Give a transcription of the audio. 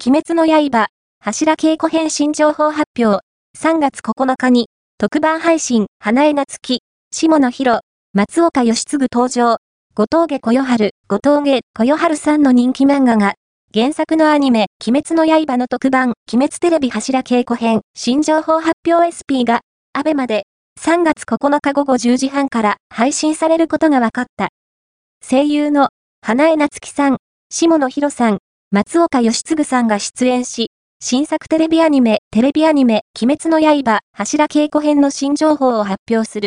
鬼滅の刃、柱稽古編新情報発表。3月9日に、特番配信、花江夏樹、下野紘、松岡義嗣登場。後藤下小夜春、後藤下小夜春さんの人気漫画が、原作のアニメ、鬼滅の刃の特番、鬼滅テレビ柱稽古編、新情報発表 SP が、アベマで、3月9日午後10時半から配信されることが分かった。声優の、花江夏樹さん、下野紘さん、松岡義嗣さんが出演し、新作テレビアニメ、テレビアニメ、鬼滅の刃、柱稽古編の新情報を発表する。